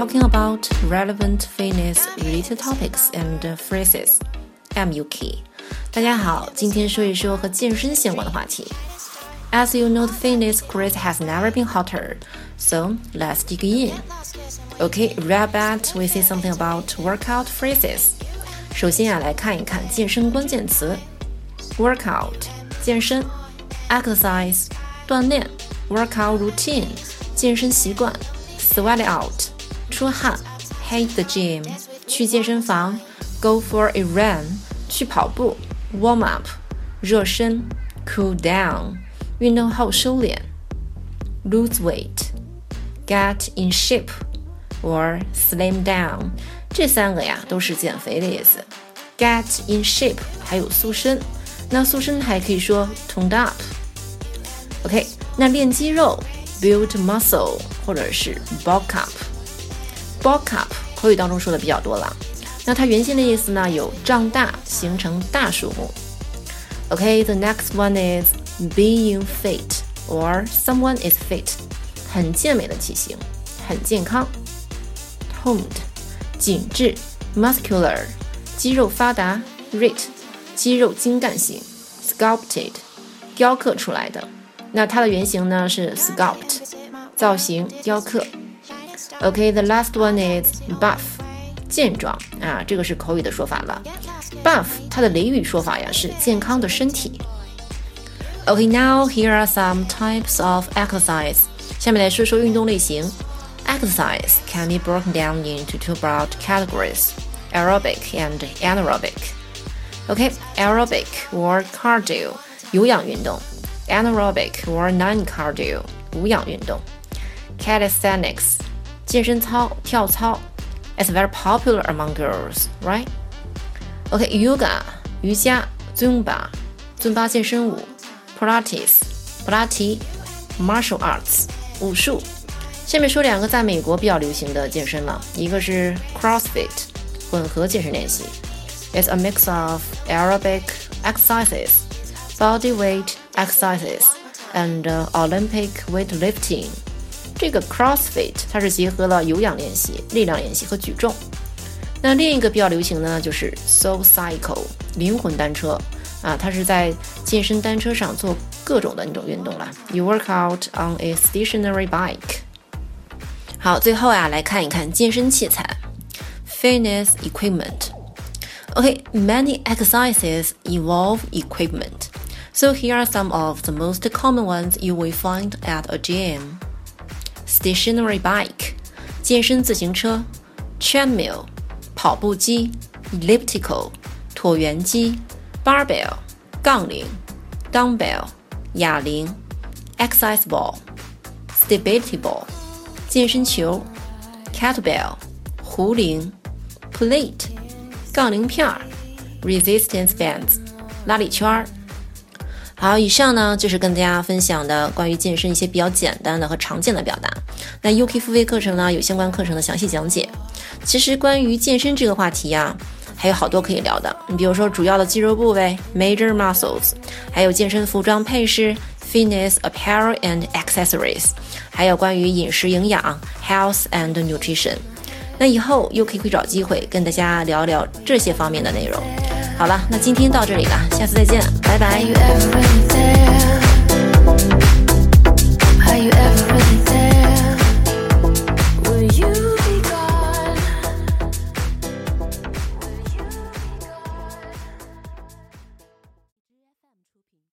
talking about relevant fitness related topics and phrases. I'm Yuki. 大家好，今天说一说和健身相关的话题。As you know, the fitness craze has never been hotter. So let's dig in. Okay, right back, we see something about workout phrases. 首先啊，来看一看健身关键词：workout 健身，exercise 锻炼，workout routine 健身习惯 ，sweat out 出汗，hit the gym 去健身房，go for a run 去跑步，warm up 热身，cool down 运动后收敛，lose weight get in shape or slim down 这三个呀都是减肥的意思。get in shape 还有塑身，那塑身还可以说 toned up。OK，那练肌肉 build muscle 或者是 bulk up。bulk up 口语当中说的比较多了，那它原先的意思呢有胀大，形成大数目。OK，the next one is being fit or someone is fit，很健美的体型，很健康。toned 紧致，muscular 肌肉发达，rit 肌肉精干型，sculpted 雕刻出来的。那它的原型呢是 sculpt 造型雕刻。OK，the last one is buff 健壮啊，这个是口语的说法了。buff 它的俚语说法呀是健康的身体。OK，now here are some types of exercise。下面来说说运动类型。Exercise can be broken down into two broad categories aerobic and anaerobic. Okay, aerobic or cardio 有氧运动，anaerobic or non-cardio 无氧运动。 Calisthenics 健身操、跳操，it's very popular among girls, right? Okay, yoga 瑜伽，zumba 尊巴健身舞，pilates 普拉提，martial arts 武术。下面说两个在美国比较流行的健身了，一个是 CrossFit，混合健身练习，It's a mix of aerobic exercises, body weight exercises, and Olympic weightlifting。 这个 CrossFit 它是结合了有氧练习、力量练习和举重。那另一个比较流行的呢，就是 Soul Cycle 灵魂单车啊，它是在健身单车上做各种的那种运动了。You work out on a stationary bike。好，最后啊，来看一看健身器材，fitness equipment。Okay, many exercises involve equipment. So here are some of the most common ones you will find at a gym. Stationary bike, 健身自行车；treadmill, 跑步机；elliptical, 椭圆机；barbell, 杠铃；dumbbell, 哑铃；exercise ball, stability ball。健身球，kettlebell，壶铃，plate，杠铃片儿，resistance bands，拉力圈儿。 好，以上呢就是跟大家分享的关于健身一些比较简单的和常见的表达。那 UK 付费课程呢有相关课程的详细讲解。其实关于健身这个话题呀，还有好多可以聊的。你比如说主要的肌肉部位 （major muscles），还有健身服装配饰。fitness apparel and accessories，还有关于饮食营养 health and nutrition。那以后 UK 会找机会跟大家聊聊这些方面的内容。好了，那今天到这里了，下次再见，拜拜。Are you ever really there? Are you ever really there?